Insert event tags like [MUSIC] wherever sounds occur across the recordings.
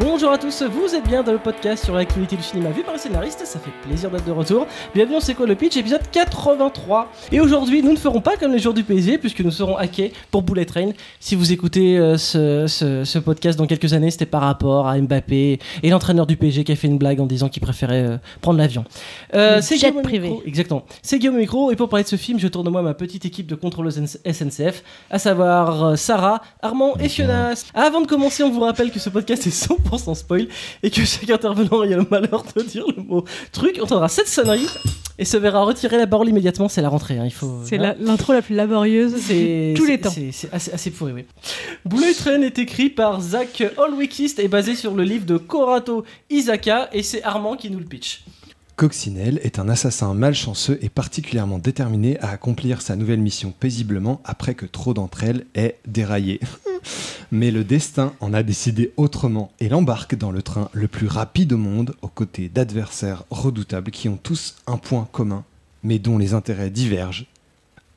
Bonjour à tous, vous êtes bien dans le podcast sur l'actualité du cinéma vu par les scénaristes, ça fait plaisir d'être de retour. Bienvenue dans C'est quoi le pitch, épisode 83. Et aujourd'hui, nous ne ferons pas comme les jours du PSG, puisque nous serons hackés pour Bullet Train. Si vous écoutez euh, ce, ce- ce podcast dans quelques années, c'était par rapport à Mbappé et l'entraîneur du PSG qui a fait une blague en disant qu'il préférait euh, prendre l'avion. Euh, c'est Guillaume au privé. micro. Exactement. C'est Guillaume au micro, et pour parler de ce film, je tourne de moi ma petite équipe de contrôleuses SNCF, à savoir euh, Sarah, Armand et Fiona. Avant de commencer, on vous rappelle que ce podcast est 100% spoil et que chaque intervenant a le malheur de dire le mot truc. On entendra cette sonnerie et se verra retirer la parole immédiatement. C'est la rentrée, hein, il faut. C'est hein. l'intro la, plus laborieuse C'est de [LAUGHS] tous les temps. C'est assez, assez pourri, oui. Bullet Train est écrit par Zach Holwickist et basé sur le livre de Korato Isaka et c'est Armand qui nous le pitch. Coccinelle est un assassin malchanceux et particulièrement déterminé à accomplir sa nouvelle mission paisiblement après que trop d'entre elles aient déraillé. [LAUGHS] Mais le destin en a décidé autrement et l'embarque dans le train le plus rapide au monde aux côtés d'adversaires redoutables qui ont tous un point commun, mais dont les intérêts divergent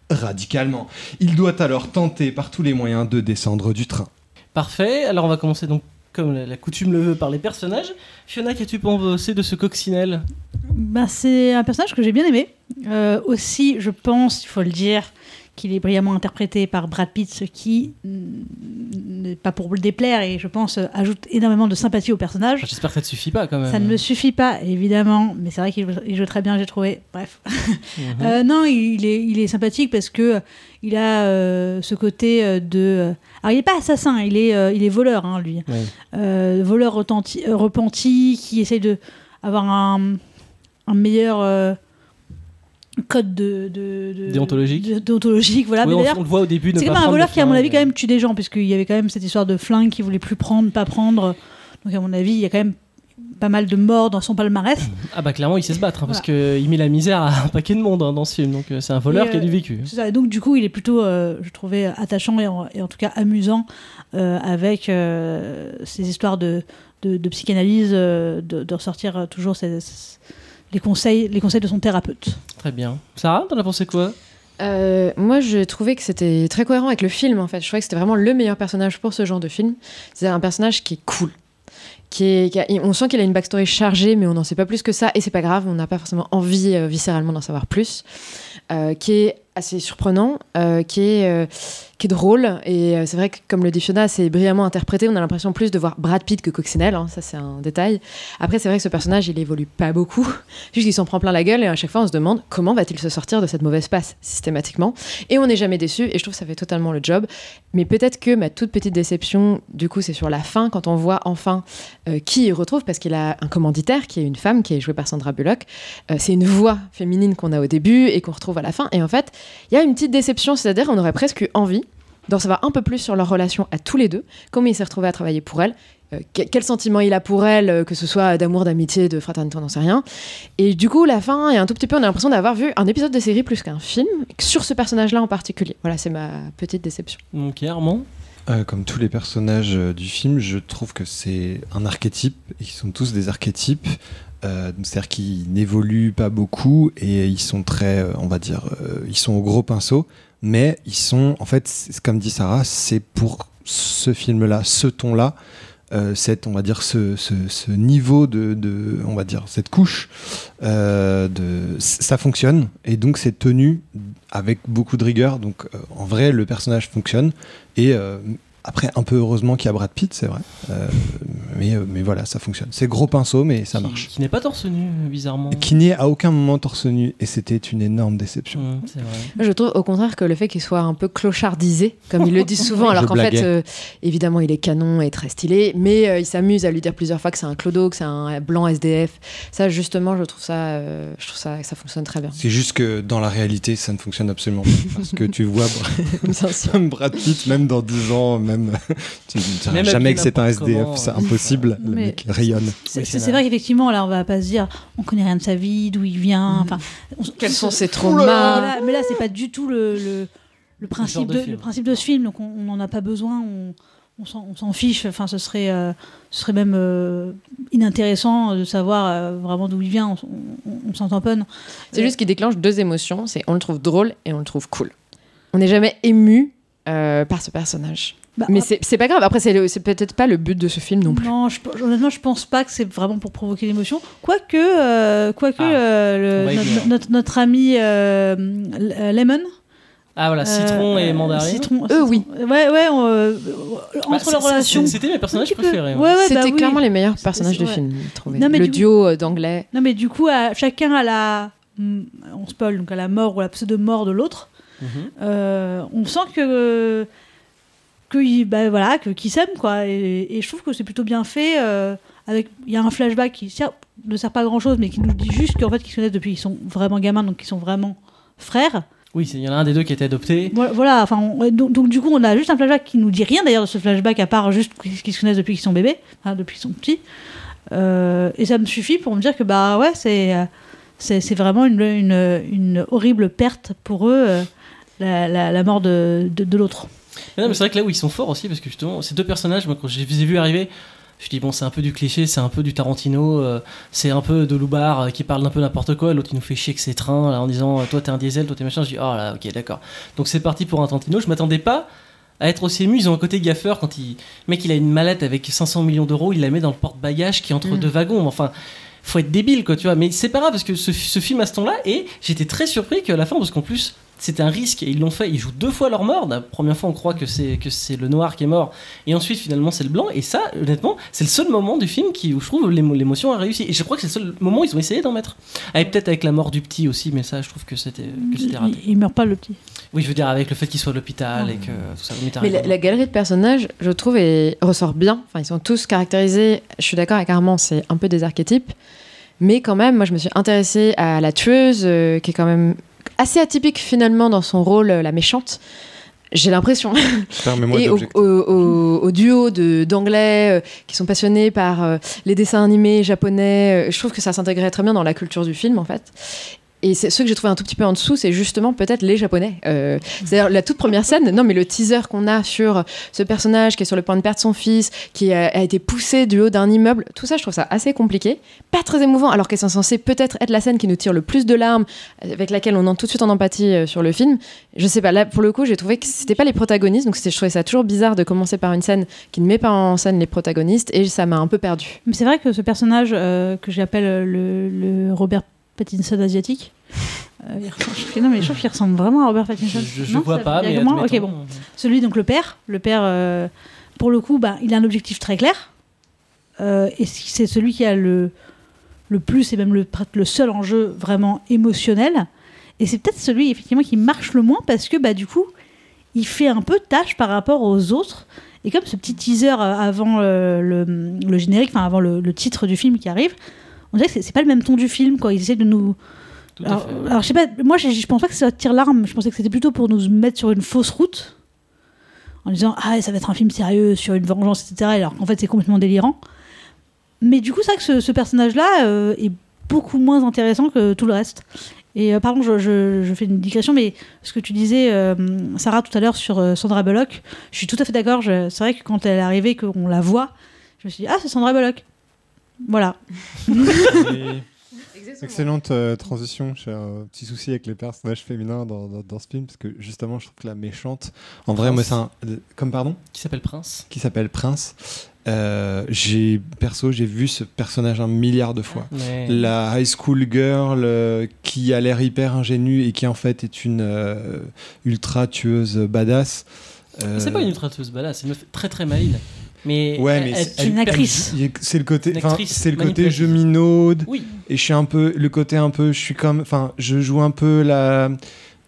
radicalement. Il doit alors tenter par tous les moyens de descendre du train. Parfait, alors on va commencer donc comme la, coutume le veut par les personnages. Fiona, qu'as-tu pensé de ce coccinelle? Ben, c'est un personnage que j'ai bien aimé. Euh, aussi, je pense, il faut le dire, qu'il est brillamment interprété par Brad Pitt, ce qui n'est pas pour le déplaire et je pense ajoute énormément de sympathie au personnage. Enfin, J'espère que ça ne suffit pas quand même. Ça ne me suffit pas, évidemment, mais c'est vrai qu'il joue- très bien, j'ai trouvé. Bref. [LAUGHS] Mhm. Euh, non, il est, il est sympathique parce que euh, il a euh, ce côté de. alors, il n'est pas assassin, il est, euh, il est voleur, hein, lui. Voleur repenti qui essaye de avoir un, un meilleur code de, de- de- Déontologique. de- déontologique, voilà. Oui, Mais on, le voit au début. c'est pas quand même un voleur qui, à mon avis, quand même tue des gens, puisqu'il y avait quand même cette histoire de flingue qu'il voulait plus prendre, pas prendre. Donc, à mon avis, il y a quand même pas mal de morts dans son palmarès. Ah bah clairement, il sait se battre hein, parce qu'il met la misère à un paquet de monde hein, dans ce film. Donc euh, c'est un voleur Et, qui a du euh, vécu. Ça. Et donc, du coup, il est plutôt, euh, je trouvais, attachant et en, et en tout cas amusant euh, avec euh, ces histoires de, de, de psychanalyse, de, de ressortir toujours ces- ces- les, conseils, les conseils de son thérapeute. Très bien. Sarah, t'en as pensé quoi? Euh, moi, je trouvais que c'était très cohérent avec le film, en fait. Je trouvais que c'était vraiment le meilleur personnage pour ce genre de film. C'est un personnage qui est cool. Qui est, qui a- on sent qu'il a une backstory chargée, mais on n'en sait pas plus que ça, et c'est pas grave, on n'a pas forcément envie euh, viscéralement d'en savoir plus. Euh, qui est assez surprenant, euh, qui, est, euh, qui est drôle, et euh, c'est vrai que, comme le dit Fiona, c'est brillamment interprété. On a l'impression plus de voir Brad Pitt que Coccinelle, hein, ça c'est un détail. Après, c'est vrai que ce personnage, il évolue pas beaucoup, [LAUGHS] juste qu'il s'en prend plein la gueule, et à chaque fois, on se demande comment va-t-il se sortir de cette mauvaise passe systématiquement. Et on n'est jamais déçu, et je trouve que ça fait totalement le job. Mais peut-être que ma toute petite déception, du coup, c'est sur la fin, quand on voit enfin qui il retrouve, parce qu'il a un commanditaire qui est une femme, qui est jouée par Sandra Bullock. C'est une voix féminine qu'on a au début et qu'on retrouve à la fin. Et en fait, il y a une petite déception, c'est-à-dire on aurait presque eu envie d'en savoir un peu plus sur leur relation à tous les deux, comment il s'est retrouvé à travailler pour elle, euh, que- quel sentiment il a pour elle, euh, que ce soit d'amour, d'amitié, de fraternité, on n'en sait rien. Et du coup, la fin est un tout petit peu, on a l'impression d'avoir vu un épisode de série plus qu'un film sur ce personnage-là en particulier. Voilà, c'est ma petite déception. Donc Armand? Euh, comme tous les personnages euh, du film, je trouve que c'est un archétype et qu'ils sont tous des archétypes. Euh, C'est-à-dire qu'ils n'évoluent pas beaucoup et ils sont très, euh, on va dire, euh, ils sont au gros pinceau, mais ils sont, en fait, comme dit Sarah, c'est pour ce film-là, ce ton-là, cette, on va dire, ce, ce- ce niveau de, de- on va dire, cette couche, de, ça fonctionne et donc c'est tenu avec beaucoup de rigueur. Donc en vrai, le personnage fonctionne et après, un peu heureusement qu'il y a Brad Pitt, c'est vrai. Euh, mais, euh, mais voilà, ça fonctionne. C'est gros pinceau, mais ça qui- marche. Qui n'est pas torse nu, bizarrement. Qui n'est à aucun moment torse nu, et c'était une énorme déception. Vrai. Je trouve au contraire que le fait qu'il soit un peu clochardisé, comme ils le disent souvent, [LAUGHS] alors qu'en fait, euh, évidemment, il est canon et très stylé, mais euh, il s'amuse à lui dire plusieurs fois que c'est un clodo, que c'est un blanc SDF. Ça, justement, je trouve ça, euh, je trouve ça, ça fonctionne très bien. C'est juste que dans la réalité, ça ne fonctionne absolument pas. Parce que tu vois. [LAUGHS] [LAUGHS] Brad Pitt, même dans 10 ans, même. [LAUGHS] tu ne diras Même jamais que c'est un SDF, c'est impossible. Le Mais- mec rayonne. C'est vrai. qu'effectivement, là, on va pas se dire, on connaît rien de sa vie, d'où il vient. Enfin, on- Quels sont ses traumas là, Mais là, c'est pas du tout le, le, le principe de le principe de ce film, donc on n'en a pas besoin. On, on s'en on s'en fiche. Enfin, ce serait, euh, ce serait même euh, inintéressant de savoir euh, vraiment d'où il vient. On, on, on s'en tamponne. C'est juste qu'il déclenche deux émotions, c'est on le trouve drôle et on le trouve cool. On n'est jamais ému euh, par ce personnage. Bah, Mais c'est c'est pas grave. Après, c'est le- c'est peut-être pas le but de ce film non plus. Non, je, honnêtement, je pense pas que c'est vraiment pour provoquer l'émotion. Quoique, euh, quoique Ah, euh, le- notre, venir. notre, notre ami Lemon. Ah voilà, citron euh, et mandarine. Citron, Eux, oui. Ouais, ouais, on, euh, Bah, entre leurs relations. C'était mes personnages préférés. hein. Ouais, ouais, C'était bah oui. clairement les meilleurs C'est- personnages du ouais. film, trouvé. Non, mais le du- duo d'anglais. Non, mais du coup, à, chacun à la. hmm, On spoil, donc à la mort ou à la pseudo-mort de l'autre. Euh, on sent que que bah, voilà que qu'ils s'aiment quoi. Et, et je trouve que c'est plutôt bien fait euh, avec il y a un flashback qui sert- ne sert pas à grand chose mais qui nous dit juste qu'en fait qu'ils se connaissent depuis qu'ils sont vraiment gamins donc qu'ils sont vraiment frères. Oui, c'est- il y en a un des deux qui a été adopté. voilà, voilà, enfin on- donc, donc, du coup on a juste un flashback qui nous dit rien d'ailleurs de ce flashback à part juste qu'ils se connaissent depuis qu'ils sont bébés enfin, depuis qu'ils sont petits. Euh, et ça me suffit pour me dire que bah ouais c'est vraiment une, une, une horrible perte pour eux la, la, la mort de, de, de l'autre non, mais c'est vrai que là où ils sont forts aussi, parce que justement, ces deux personnages, moi, quand je les ai vus arriver, je me dis, bon, c'est un peu du cliché, c'est un peu du Tarantino, euh, c'est un peu de Loubar euh, qui parle d'un peu n'importe quoi, l'autre il nous fait chier avec ses trains, là, en disant, euh, toi t'es un diesel, toi t'es machin, je dis, oh là, ok, d'accord. Donc c'est parti pour un Tarantino, je m'attendais pas à être aussi ému, ils ont un côté gaffeur quand il. Le mec, il a une mallette avec 500 millions d'euros, il la met dans le porte-bagages qui est entre Mm. deux wagons, enfin. Faut être débile, quoi, tu vois. Mais c'est pas grave parce que ce, ce film à ce ton-là, et j'étais très surpris qu'à la fin, parce qu'en plus, c'était un risque et ils l'ont fait. Ils jouent deux fois leur mort. La première fois, on croit que c'est que c'est le noir qui est mort, et ensuite finalement c'est le blanc. Et ça, honnêtement, c'est le seul moment du film qui où je trouve l'émo- l'émotion a réussi. Et je crois que c'est le seul moment où ils ont essayé d'en mettre. Avec peut-être avec la mort du petit aussi, mais ça, je trouve que c'était que c'était raté. il, il meurt pas le petit Oui, je veux dire avec le fait qu'il soit à l'hôpital et que tout ça. Mais, la, la galerie de personnages, je trouve, est- ressort bien. Enfin, ils sont tous caractérisés. Je suis d'accord avec Armand, c'est un peu des archétypes. Mais quand même, moi, je me suis intéressée à la tueuse, euh, qui est quand même assez atypique finalement dans son rôle, euh, la méchante. J'ai l'impression. Et au, au- au- au duo de- d'anglais euh, qui sont passionnés par euh, les dessins animés japonais, euh, je trouve que ça s'intégrait très bien dans la culture du film en fait. Et ce que j'ai trouvé un tout petit peu en dessous, c'est justement peut-être les japonais. Euh, C'est-à-dire la toute première scène, non mais le teaser qu'on a sur ce personnage qui est sur le point de perdre son fils, qui a, été poussé du haut d'un immeuble, tout ça je trouve ça assez compliqué, pas très émouvant, alors qu'elles sont censées peut-être être la scène qui nous tire le plus de larmes, avec laquelle on entre tout de suite en empathie euh, sur le film. Je sais pas, là pour le coup j'ai trouvé que c'était pas les protagonistes, donc je trouvais ça toujours bizarre de commencer par une scène qui ne met pas en scène les protagonistes, et ça m'a un peu perdu. Mais c'est vrai que ce personnage euh, que j'appelle le, le Robert Pattinson asiatique. euh, il ressemble- je- non mais je trouve qu'il ressemble vraiment à Robert Pattinson. Je, je Non, vois ça- pas, mais Ok bon. Celui donc le père, le père euh, pour le coup bah, il a un objectif très clair Euh, et c'est celui qui a le le plus et même le, le seul enjeu vraiment émotionnel. Et c'est peut-être celui effectivement qui marche le moins parce que bah du coup il fait un peu tâche par rapport aux autres. Et comme ce petit teaser avant le, le générique, enfin avant le, le titre du film qui arrive, on dirait que c'est- pas le même ton du film. Quoi. Ils essaient de nous. Alors, alors, je sais pas, moi je, je pense pas que ça tire l'arme. Je pensais que c'était plutôt pour nous mettre sur une fausse route en disant ah ça va être un film sérieux sur une vengeance etc. Alors qu'en fait c'est complètement délirant. Mais du coup c'est vrai que ce, ce personnage-là euh, est beaucoup moins intéressant que tout le reste. Et euh, pardon, je, je- je fais une digression, mais ce que tu disais, euh, Sarah, tout à l'heure sur euh, Sandra Bullock, je suis tout à fait d'accord. C'est vrai que quand elle est arrivée, qu'on la voit, je me suis dit, ah, c'est Sandra Bullock. Voilà. Excellente euh, transition. J'ai un petit souci avec les personnages féminins dans, dans- dans ce film parce que justement, je trouve que la méchante, en vrai, moi, c'est un. euh, Comme pardon? Qui s'appelle Prince. Qui s'appelle Prince. Euh, j'ai perso, j'ai vu ce personnage un milliard de fois. Ouais. La high school girl euh, qui a l'air hyper ingénue et qui en fait est une euh, ultra tueuse badass. Euh, C'est pas une ultra tueuse badass, c'est une meuf très très maligne. Mais Ouais, elle- mais elle c'est- une actrice. C'est le côté, c'est le côté je minaude Oui, et je suis un peu le côté un peu, je suis comme, enfin, je joue un peu la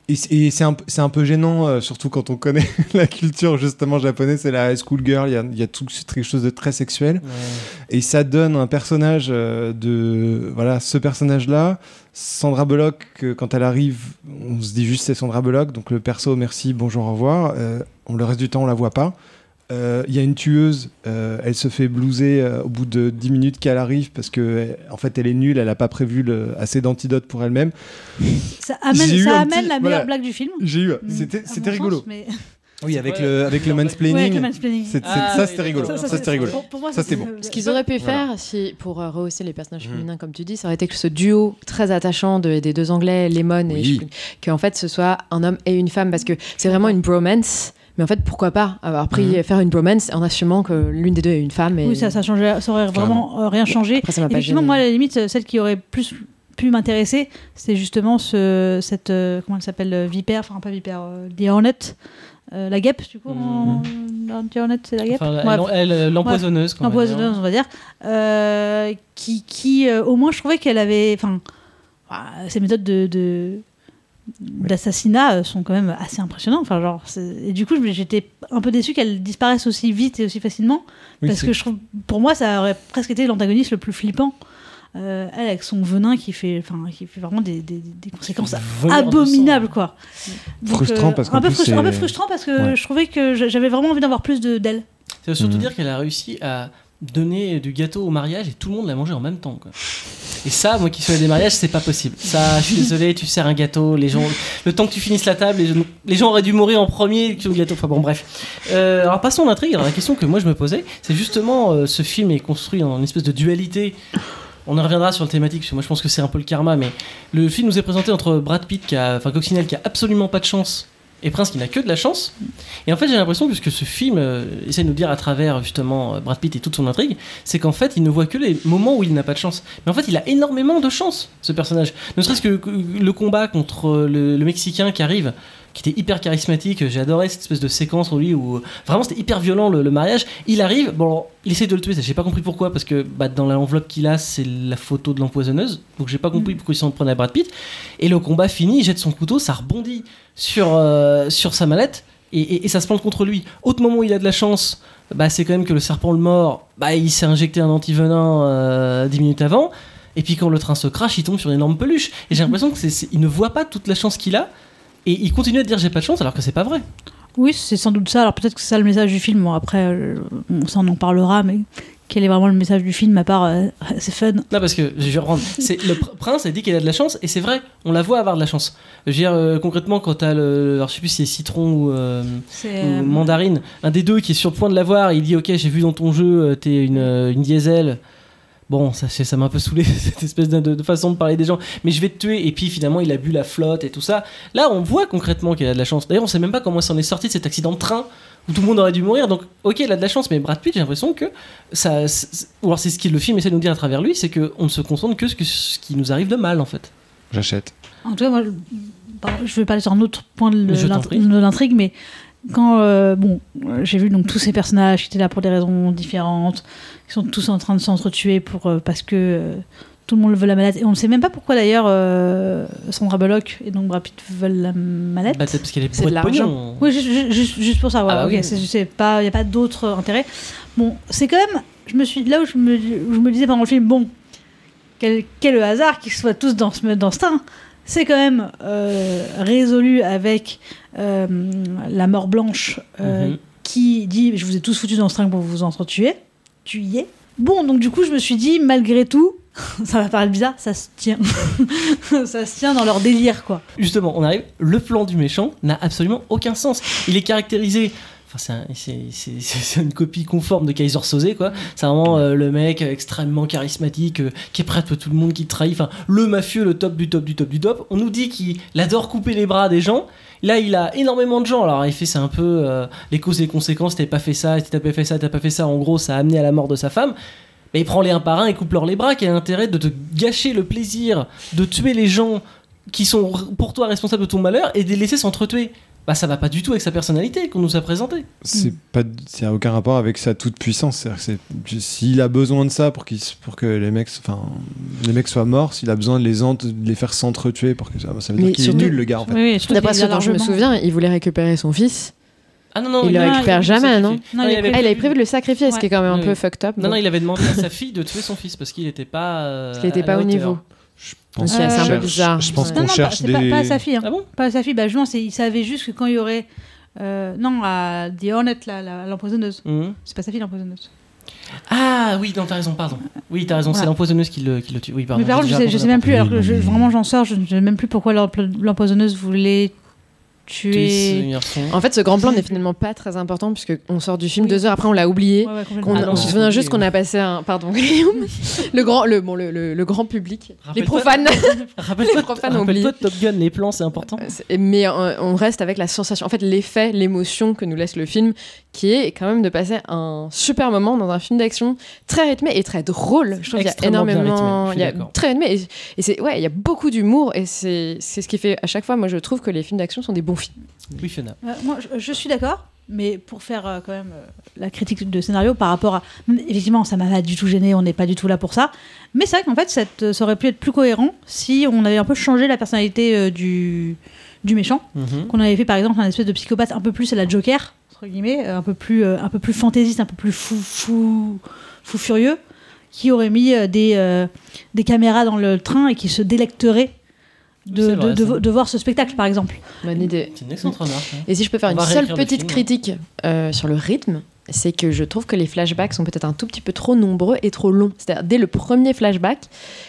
et c'est- un, un peu gênant, euh, surtout quand on connaît [LAUGHS] la culture justement japonaise, c'est la high school girl, il y a, y a tout quelque chose de très sexuel. Ouais. Et ça donne un personnage euh, de. Voilà, ce personnage-là. Sandra Bullock, euh, quand elle arrive, on se dit juste c'est Sandra Bullock. Donc le perso, merci, bonjour, au revoir. Euh, on, le reste du temps, on la voit pas. Euh, Il y a une tueuse, euh, elle se fait blouser euh, au bout de 10 minutes qu'elle arrive parce que euh, en fait elle est nulle, elle n'a pas prévu le- assez d'antidotes pour elle-même. Ça amène, ça petit- la meilleure voilà. blague du film. J'ai eu, Mm, c'était rigolo. sens, mais- [LAUGHS] Oui, avec Ouais, le avec le mansplaining. Ouais, avec le mansplaining. C'est- c'est- Ah, ça oui, c'était rigolo. Ça, Ça, c'était rigolo. pour- pour moi, Ça, c'était bon. Ce qu'ils auraient pu Voilà. faire, si, pour euh, rehausser les personnages Mhm. féminins, comme tu dis, ça aurait été que ce duo très attachant de- des deux Anglais, Lemon, et Oui. plus, qu'en fait ce soit un homme et une femme, parce que c'est vraiment une bromance, Mais en fait, pourquoi pas avoir pris, Mhm. faire une bromance en assumant que l'une des deux est une femme. Et... Oui, ça, ça, changeait, ça aurait vraiment euh, rien changé. Après, ça Effectivement, moi, à la limite, celle qui aurait plus pu m'intéresser, c'est justement ce, cette. euh, comment elle s'appelle euh, Vipère, enfin pas Vipère, euh, The Hornet. euh, la guêpe, du coup. en- en The Hornet, c'est la guêpe. Enfin, elle, l'empoisonneuse. quoi, on va dire. Empoisonneuse, on va dire. Euh, qui, qui euh, au moins, je trouvais qu'elle avait. Enfin, ses méthodes de. de d'assassinat euh, sont quand même assez impressionnantes enfin genre et du coup j'étais un peu déçue qu'elle disparaisse aussi vite et aussi facilement Oui, parce que je trouve pour moi ça aurait presque été l'antagoniste le plus flippant. Euh, elle avec son venin qui fait enfin qui fait vraiment des, des, des conséquences de abominables quoi. Donc, Frustrant parce qu'en un peu, plus, frustra- un peu c'est- frustrant parce que Ouais. je trouvais que j'avais vraiment envie d'avoir plus de d'elle. Ça veut surtout Mhm. dire qu'elle a réussi à donner du gâteau au mariage et tout le monde l'a mangé en même temps. Quoi. Et ça, moi qui suis à des mariages, c'est pas possible. Ça, je suis désolé, tu sers un gâteau, les gens, le temps que tu finisses la table, les gens, auraient dû mourir en premier sur le gâteau. Enfin bon, bref. Euh, alors passons à l'intrigue. La question que moi je me posais, c'est justement euh, ce film est construit en espèce de dualité. On en reviendra sur le thématique, parce que moi je pense que c'est un peu le karma, mais le film nous est présenté entre Brad Pitt, qui a, enfin Coccinelle, qui a absolument pas de chance, et Prince, qui n'a que de la chance. Et en fait, j'ai l'impression que ce que ce film euh, essaie de nous dire à travers justement euh, Brad Pitt et toute son intrigue, c'est qu'en fait, il ne voit que les moments où il n'a pas de chance. Mais en fait, il a énormément de chance, ce personnage. Ne serait-ce que le combat contre euh, le, le Mexicain qui arrive, qui était hyper charismatique. J'ai adoré cette espèce de séquence où lui, où vraiment c'était hyper violent le, le mariage. Il arrive, bon, il essaie de le tuer. J'ai pas compris pourquoi, parce que bah, dans l'enveloppe qu'il a, c'est la photo de l'empoisonneuse. Donc j'ai pas compris pourquoi il s'en prenait à Brad Pitt. Et le combat fini, il jette son couteau, ça rebondit sur, euh, sur sa mallette et, et- et ça se plante contre lui. Autre moment où il a de la chance, bah, c'est quand même que le serpent le mord, bah, il s'est injecté un antivenin euh, 10 minutes avant. Et puis quand le train se crache, il tombe sur une énorme peluche. Et j'ai l'impression que c'est- il ne voit pas toute la chance qu'il a. Et il continue à dire j'ai pas de chance alors que c'est pas vrai. Oui, c'est sans doute ça. Alors peut-être que c'est ça le message du film. Bon, après, euh, on, on en parlera, mais quel est vraiment le message du film à part euh, [LAUGHS] c'est fun? Non, parce que je vais reprendre. C'est, le pr- prince a dit qu'il a de la chance, et c'est vrai, on la voit avoir de la chance. Je veux dire, euh, concrètement, quand t'as le. Alors, je sais plus si c'est citron ou, euh, ou mandarine, un des deux qui est sur le point de l'avoir, il dit Ok, j'ai vu dans ton jeu, t'es une, une diesel. Bon, ça, c'est- ça m'a un peu saoulé, [LAUGHS] cette espèce de, de façon de parler des gens. Mais je vais te tuer, et puis finalement, il a bu la flotte et tout ça. Là, on voit concrètement qu'il a de la chance. D'ailleurs, on sait même pas comment il s'en est sorti de cet accident de train où tout le monde aurait dû mourir. Donc, ok, il a de la chance, mais Brad Pitt, j'ai l'impression que ça. c'est- Ou alors, c'est ce que le film essaie de nous dire à travers lui, c'est qu'on ne se concentre que sur ce qui nous arrive de mal, en fait. J'achète. En tout cas, moi, je- je vais parler sur un autre point de l'intrigue, mais quand euh, bon, euh, j'ai vu donc tous ces personnages qui étaient là pour des raisons différentes, qui sont tous en train de s'entretuer pour euh, parce que euh, tout le monde veut la mallette et on ne sait même pas pourquoi d'ailleurs euh, Sandra Bullock et donc Brad Pitt veulent la mallette. Bah, peut-être parce qu'elle est C'est bourrée de de l'argent. Oui, juste, juste- juste- juste pour ça. Voilà, Ah bah ok, oui. c'est- c'est pas, il y a pas d'autre intérêt. Bon, c'est quand même, je me suis là où je me, où je me disais pendant le film, bon, quel, quel le hasard qu'ils soient tous dans ce dans ce train. C'est quand même euh, résolu avec euh, la mort blanche euh, Mhm. qui dit je vous ai tous foutus dans ce train pour vous entretuer. Tu y es. Bon, donc du coup, je me suis dit, malgré tout, [LAUGHS] ça va paraître bizarre, ça se tient. [LAUGHS] ça se tient dans leur délire, quoi. Justement, on arrive. Le plan du méchant n'a absolument aucun sens. Il est caractérisé. Enfin, c'est un- c'est- c'est- [LAUGHS] c'est- c'est une copie conforme de Kaiser Soze, quoi. C'est vraiment euh, le mec extrêmement charismatique, euh, qui est prêt pour tout le monde, qui trahit. Enfin, le mafieux, le top du top du top du top. On nous dit qu'il adore couper les bras des gens. Là, il a énormément de gens. Alors, en effet, c'est un peu euh, les causes et les conséquences. T'as pas fait ça, t'as pas fait ça, t'as pas fait ça. En gros, ça a amené à la mort de sa femme. Mais il prend les un par un et coupe leur les bras. Quel est l'intérêt de te gâcher le plaisir de tuer les gens qui sont pour toi responsables de ton malheur et de les laisser s'entretuer? Bah, ça va pas du tout avec sa personnalité qu'on nous a présentée. C'est pas, ça a aucun rapport avec sa toute puissance. C'est-à-dire que c'est- s'il a besoin de ça pour, qu'il pour que les mecs, enfin, les mecs soient morts, s'il a besoin de les, ent- de les faire s'entretuer pour que ça, ça veut dire qu'il est nul le gars en fait. Oui, oui, surtout D'après ce dont je me souviens, il voulait récupérer son fils. Ah non, non, Il le avait- récupère jamais, non Non, il il avait Ah, il avait prévu de le sacrifier, ce qui est quand même un Oui. peu fucked up. Non, non, il avait demandé à sa fille de tuer son fils parce qu'il était pas. euh, Parce qu'il était à pas au hauteur. niveau. Je pense que qu'on peu cherche- bizarre. Je pense Ouais. qu'on non, non, cherche pas, des. c'est pas, pas à sa fille. hein. Ah bon? Pas à sa fille. Bah, justement, c'est- il savait juste que quand il y aurait. euh, non, à The Hornet, la- la- l'empoisonneuse. Mhm. C'est pas sa fille, l'empoisonneuse. Ah oui, non, t'as raison, pardon. Oui, t'as raison, c'est l'empoisonneuse qui le, qui le tue. Oui, pardon. mais par contre, je sais, je sais même plus. Alors que je- vraiment, j'en sors. Je ne sais même plus pourquoi l'empo- l'empoisonneuse voulait tu es. En fait, ce grand plan n'est finalement pas très important puisque on sort du film Oui. deux heures après, on l'a oublié. Ouais, ouais, complètement. On, Ah non, on se souvient juste qu'on a passé un. Pardon, [LAUGHS] Guillaume. le, grand, le, bon, le, le- le grand public. Les Rappelle-toi- profanes. [LAUGHS] Rappelle-toi Les profanes ont rappelle-toi de Top Gun, les plans, c'est important. C'est- Mais euh, on reste avec la sensation, en fait, l'effet, l'émotion que nous laisse le film, qui est quand même de passer un super moment dans un film d'action très rythmé et très drôle. Je trouve qu'il y a Extrêmement bien énormément. il y a d'accord. très rythmé et, et c'est ouais, il y a beaucoup d'humour et c'est c'est ce qui fait à chaque fois. Moi, je trouve que les films d'action sont des bons films. Oui, Fiona. Euh, moi, je, je suis d'accord, mais pour faire euh, quand même euh, la critique de scénario par rapport à. Effectivement, ça m'a pas du tout gêné, on n'est pas du tout là pour ça. Mais c'est vrai qu'en fait, cette- ça aurait pu être plus cohérent si on avait un peu changé la personnalité euh, du, du méchant. Mhm. Qu'on avait fait par exemple un espèce de psychopathe un peu plus à la Joker, entre guillemets, un peu plus, euh, un peu plus fantaisiste, un peu plus fou, fou, fou furieux, qui aurait mis euh, des, euh, des caméras dans le train et qui se délecterait de, C'est vrai, de- de- ça. de voir ce spectacle, par exemple. Bonne idée. C'est une excellente remarque. hein. Et si je peux faire On une seule petite film. critique euh, sur le rythme, c'est que je trouve que les flashbacks sont peut-être un tout petit peu trop nombreux et trop longs. C'est-à-dire, dès le premier flashback,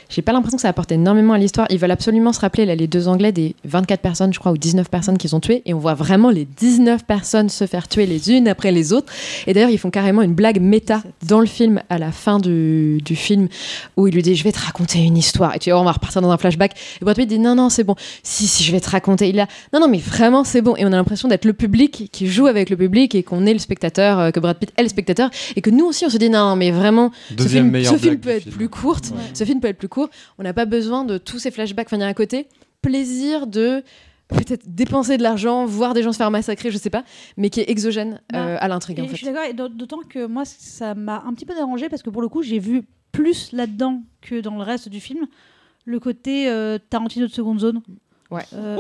j'ai pas l'impression que ça apporte énormément à l'histoire. Ils veulent absolument se rappeler, là, les deux Anglais, des 24 personnes, je crois, ou 19 personnes qu'ils ont tuées, et on voit vraiment les 19 personnes se faire tuer les unes après les autres. Et d'ailleurs, ils font carrément une blague méta dans le film, à la fin du, du film, où il lui dit Je vais te raconter une histoire. Et tu vois, on va repartir dans un flashback. Et Brad Pitt dit Non, non, c'est bon. Si, si, je vais te raconter. Il a Non, non, mais vraiment, c'est bon. Et on a l'impression d'être le public qui joue avec le public et qu'on est le spectateur, euh, que Brad Pitt le spectateur. Et que nous aussi, on se dit Non, mais vraiment, ce film, ce peut être film. plus court. Ouais. Ce film peut être plus court. On n'a pas besoin de tous ces flashbacks venir à côté. Plaisir de peut-être dépenser de l'argent, voir des gens se faire massacrer, je sais pas, mais qui est exogène euh, à l'intrigue Et en Je fait. suis d'accord, et d'aut- d'autant que moi, ça m'a un petit peu dérangé parce que pour le coup, j'ai vu plus là-dedans que dans le reste du film le côté euh, Tarantino de seconde zone. Ouais. Euh,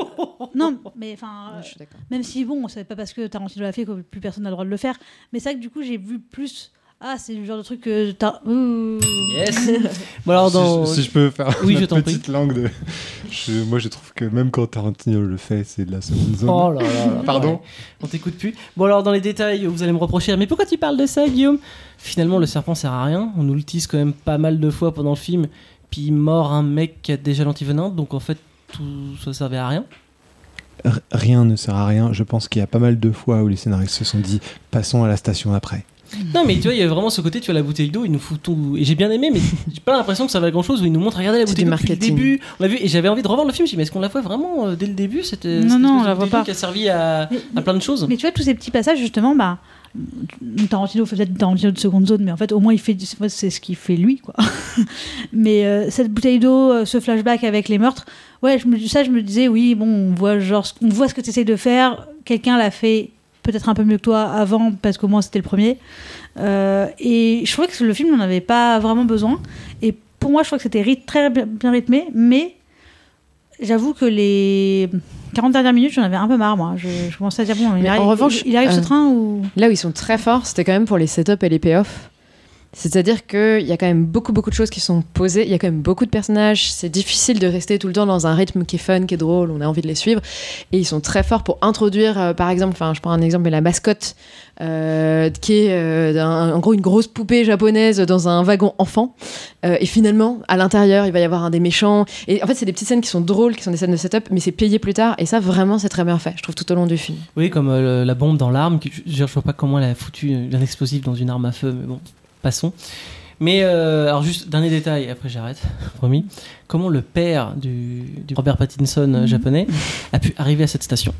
non, mais enfin, [LAUGHS] Ouais, euh, je suis d'accord. même si bon, c'est pas parce que Tarantino l'a fait que plus personne n'a le droit de le faire, mais c'est vrai que du coup, j'ai vu plus. Ah, c'est le genre de truc que. Ouh. Yes. [LAUGHS] bon alors dans. si, je, si je peux faire Oui, t'en petite langue de. Je- moi, je trouve que même quand Tarantino le fait, c'est de la seconde zone. Oh là là là. [LAUGHS] Pardon Ouais. On t'écoute plus. Bon alors dans les détails, vous allez me reprocher. Mais pourquoi tu parles de ça, Guillaume? Finalement, le serpent sert à rien. On nous le tease quand même pas mal de fois pendant le film. Puis il mord un mec qui a déjà l'antivenin. Donc en fait, tout ça servait à rien. R- rien ne sert à rien. Je pense qu'il y a pas mal de fois où les scénaristes se sont dit passons à la station après. Non, mais tu vois, il y a vraiment ce côté, tu vois, la bouteille d'eau, il nous fout tout. Et j'ai bien aimé, mais [LAUGHS] j'ai pas l'impression que ça va grand chose où il nous montre, regardez la bouteille du d'eau depuis le début. On l'a vu, et j'avais envie de revoir le film. Je me dis, mais est-ce qu'on la voit vraiment euh, dès le début cette, Non, cette non, on la voit bouteille pas. qui a servi à, Mais- à plein de choses. Mais tu vois, tous ces petits passages, justement, bah. Tarantino fait peut-être Tarantino de seconde zone, mais en fait, au moins, il fait, c'est ce qu'il fait lui, quoi. [LAUGHS] mais euh, cette bouteille d'eau, euh, ce flashback avec les meurtres, ouais, ça, je me disais, oui, bon, on voit, genre, on voit ce que tu essayes de faire, quelqu'un l'a fait peut-être un peu mieux que toi avant, parce qu'au moins, c'était le premier. Euh, et je trouvais que le film n'en avait pas vraiment besoin. Et pour moi, je crois que c'était très bien rythmé, mais j'avoue que les 40 dernières minutes, j'en avais un peu marre, moi. Je, je commençais à dire, bon, il arrive, en revanche, il, il arrive ce euh, train ou. Là où ils sont très forts, c'était quand même pour les setups et les payoffs. C'est-à-dire qu'il y a quand même beaucoup, beaucoup de choses qui sont posées. Il y a quand même beaucoup de personnages. C'est difficile de rester tout le temps dans un rythme qui est fun, qui est drôle. On a envie de les suivre. Et ils sont très forts pour introduire, euh, par exemple, enfin, je prends un exemple, mais la mascotte, euh, qui est euh, en gros une grosse poupée japonaise dans un wagon enfant. Et finalement, à l'intérieur, il va y avoir un des méchants. Et en fait, c'est des petites scènes qui sont drôles, qui sont des scènes de setup, mais c'est payé plus tard. Et ça, vraiment, c'est très bien fait, je trouve, tout au long du film. Oui, comme la bombe dans l'arme. Je, je vois pas comment elle a foutu un explosif dans une arme à feu, mais bon, passons. Mais euh, alors juste dernier détail, après j'arrête, [LAUGHS] promis. Comment le père du, du Robert Pattinson euh, Mhm. japonais a pu arriver à cette station?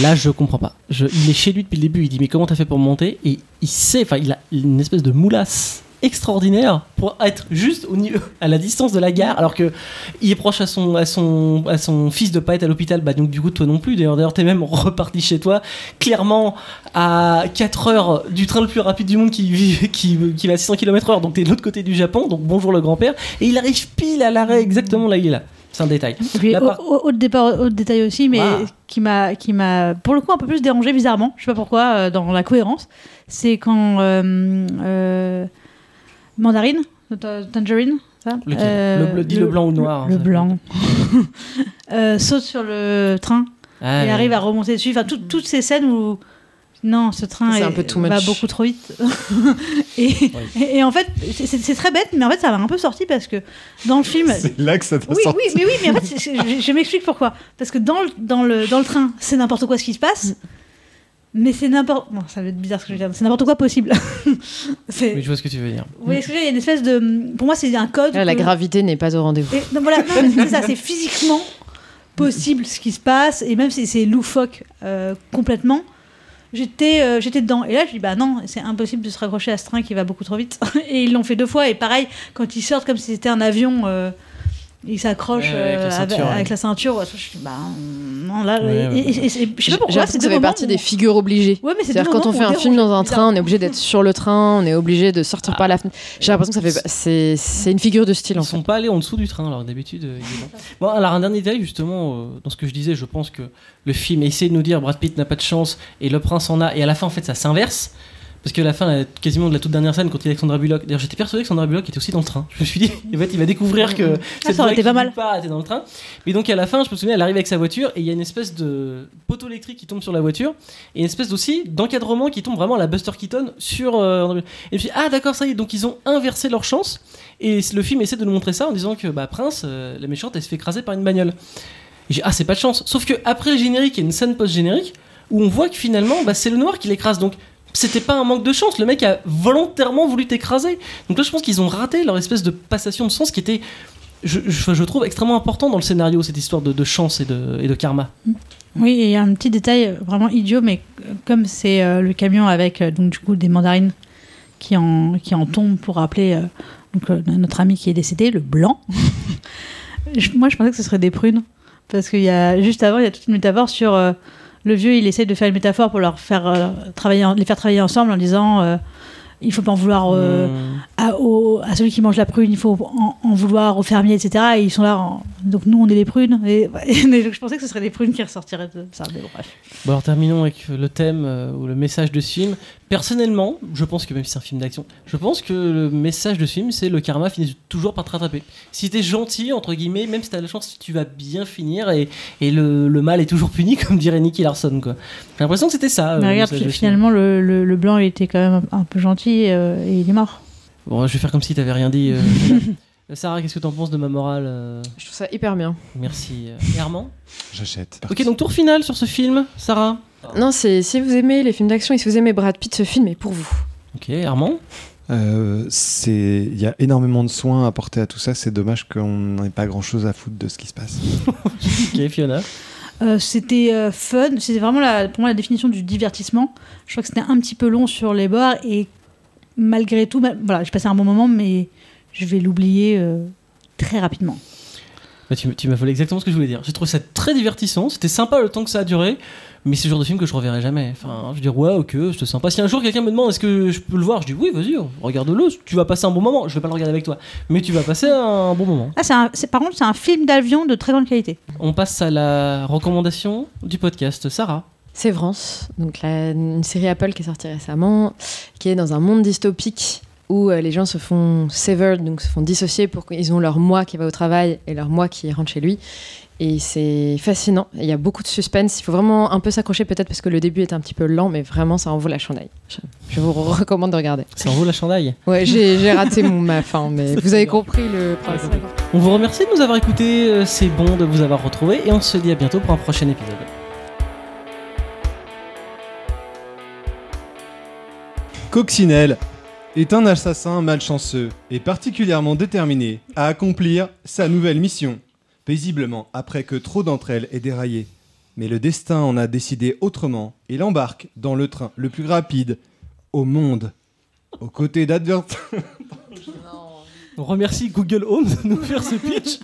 Là, je comprends pas. Je- il est chez lui depuis le début. Il dit mais comment t'as fait pour monter? Et il sait, enfin, il a une espèce de moulasse extraordinaire pour être juste au niveau, à la distance de la gare, alors que il est proche à son, à son, à son fils de pas être à l'hôpital. Bah donc du coup toi non plus. D'ailleurs, d'ailleurs t'es même reparti chez toi, clairement à 4 heures du train le plus rapide du monde qui, [LAUGHS] qui, qui va à 600 km/h. Donc t'es de l'autre côté du Japon. Donc bonjour le grand-père. Et il arrive pile à l'arrêt exactement là il est là. C'est un détail. Puis, La au, part- au- au départ, détail aussi, mais qui m'a, qui m'a, pour le coup, un peu plus dérangé bizarrement. Je sais pas pourquoi, euh, dans la cohérence. C'est quand euh, euh, Mandarine, ta- Tangerine, ça Lequel Euh, Le bleu- dis le blanc ou le noir, Le ça blanc. [LAUGHS] Euh, saute sur le train Ah, et oui. arrive à remonter dessus. Enfin, tout- toutes ces scènes où Non, ce train est- un peu too va beaucoup trop vite. [LAUGHS] et, et, et en fait, c'est- très bête, mais en fait, ça m'a un peu sorti parce que dans le film. C'est là que ça t'a Oui, sorti. oui, mais oui, mais en fait, je, je m'explique pourquoi. Parce que dans le, dans le, dans le train, c'est n'importe quoi ce qui se passe. Mais c'est n'importe. Bon, ça va être bizarre ce que je dire. C'est n'importe quoi possible. [LAUGHS] C'est- Oui, je vois ce que tu veux dire. Vous voyez ce que je veux dire Il y a une espèce de. Pour moi, c'est un code. Là, la que- gravité n'est pas au rendez-vous. et, non, voilà, non, mais c'est ça, c'est physiquement possible ce qui se passe, et même si c'est loufoque euh, complètement, j'étais euh, j'étais dedans. Et là, je dis, bah non, c'est impossible de se raccrocher à ce train qui va beaucoup trop vite. [LAUGHS] et ils l'ont fait deux fois, et pareil, quand ils sortent comme si c'était un avion, euh, ils s'accrochent Ouais, avec la euh, ceinture, avec, ouais. avec la ceinture. ouais, je dis, bah non, là, Ouais, et- ouais. et- et- et- je sais pas pourquoi, c'est que ça fait partie où- des figures obligées. Ouais, mais c'est C'est-à-dire quand on fait un film dans un train, on est obligé d'être sur le train, on est obligé de sortir par la fenêtre. J'ai l'impression que ça fait c'est c'est une figure de style Ils en fait. sont pas allés en dessous du train, alors d'habitude. euh, il. Bon, alors un dernier détail, justement, euh, dans ce que je disais, je pense que le film essaie de nous dire Brad Pitt n'a pas de chance et le prince en a, et à la fin, en fait, ça s'inverse. Parce que la fin, quasiment de la toute dernière scène, quand il y a Alexandra Bullock, d'ailleurs, j'étais persuadé que Sandra Bullock était aussi dans le train. Je me suis dit, [LAUGHS] en fait, il va découvrir que Ah, ça aurait été pas mal. pas était dans le train. Mais donc, à la fin, je me souviens, elle arrive avec sa voiture et il y a une espèce de poteau électrique qui tombe sur la voiture et une espèce aussi d'encadrement qui tombe vraiment à la Buster Keaton sur. euh, et dit, ah, d'accord, ça y est, donc ils ont inversé leur chance. Et le film essaie de nous montrer ça en disant que bah, Prince, euh, la méchante, elle se fait écraser par une bagnole. Et j'ai ah, c'est pas de chance. Sauf que après le générique, il y a une scène post-générique où on voit que finalement, bah, c'est le noir qui l'écrase. Donc, c'était pas un manque de chance. Le mec a volontairement voulu t'écraser. Donc là, je pense qu'ils ont raté leur espèce de passation de sens qui était, je, trouve, extrêmement important dans le scénario, cette histoire de, chance et de, karma. Oui, et un petit détail vraiment idiot, mais comme c'est euh, le camion avec euh, donc du coup des mandarines qui en, qui en tombent pour rappeler euh, notre ami qui est décédé, le blanc. [LAUGHS] Moi, je pensais que ce serait des prunes, parce qu'il y a juste avant, il y a toute une métaphore sur le vieux, il essaie de faire une métaphore pour leur faire euh, travailler, en- les faire travailler ensemble en disant. euh, il faut pas en vouloir euh, Mmh. à, au- à celui qui mange la prune, il faut en, en vouloir au fermier, etc. Et ils sont là, en- donc nous on est les prunes. Et, [LAUGHS] et donc je pensais que ce serait les prunes qui ressortiraient de ça. Mais bon, bref. Bon alors terminons avec le thème euh, ou le message de ce film. Personnellement, je pense que même si c'est un film d'action, je pense que le message de ce film c'est le karma finit toujours par te rattraper. Si t'es gentil entre guillemets, même si t'as la chance, tu vas bien finir et, et le, le mal est toujours puni [LAUGHS] comme dirait Nicky Larson quoi. J'ai l'impression que c'était ça. euh, Mais le regarde, finalement le, le- le blanc il était quand même un, peu gentil euh, et il est mort. Bon, je vais faire comme si t'avais rien dit. euh, [LAUGHS] Euh, Sarah, qu'est-ce que t'en penses de ma morale euh, Je trouve ça hyper bien. Merci. euh, et Armand J'achète. Ok, donc tour final sur ce film, Sarah. Non, c'est si vous aimez les films d'action et si vous aimez Brad Pitt, ce film est pour vous. Ok, Armand? Euh, c'est, il y a énormément de soins apportés à tout ça. C'est dommage qu'on n'ait pas grand-chose à foutre de ce qui se passe. [LAUGHS] Ok, Fiona? Euh, c'était euh, fun, c'était vraiment la, pour moi la définition du divertissement. Je crois que c'était un petit peu long sur les bords et malgré tout, bah, voilà, j'ai passé un bon moment, mais je vais l'oublier euh, très rapidement. Bah, tu, m'as volé exactement ce que je voulais dire. J'ai trouvé ça très divertissant. C'était sympa le temps que ça a duré. Mais c'est le genre de film que je reverrai jamais. Enfin, je veux dire, ouais, ok, c'était sympa. Si un jour quelqu'un me demande est-ce que je peux le voir, je dis oui, vas-y, regarde-le. Tu vas passer un bon moment. Je vais pas le regarder avec toi. Mais tu vas passer un bon moment. Ah, c'est un- c'est- par contre, c'est un film d'avion de très grande qualité. On passe à la recommandation du podcast. Sarah. Sévrance, donc la, une série Apple qui est sortie récemment, qui est dans un monde dystopique où euh, les gens se font severed, donc se font dissocier pour qu'ils ont leur moi qui va au travail et leur moi qui rentre chez lui. Et c'est fascinant. Il y a beaucoup de suspense. Il faut vraiment un peu s'accrocher peut-être parce que le début est un petit peu lent, mais vraiment ça en vaut la chandelle. Je, je vous recommande de regarder. Ça en vaut la chandail. Ouais, j'ai j'ai raté mon, ma fin, mais [LAUGHS] vous avez compris le principe. On vous remercie de nous avoir écoutés. euh, C'est bon de vous avoir retrouvés. Et on se dit à bientôt pour un prochain épisode. Coccinelle est un assassin malchanceux et particulièrement déterminé à accomplir sa nouvelle mission, paisiblement après que trop d'entre elles aient déraillé. Mais le destin en a décidé autrement et l'embarque dans le train le plus rapide au monde. Aux côtés d'advert... [LAUGHS] On remercie Google Home de nous faire ce pitch.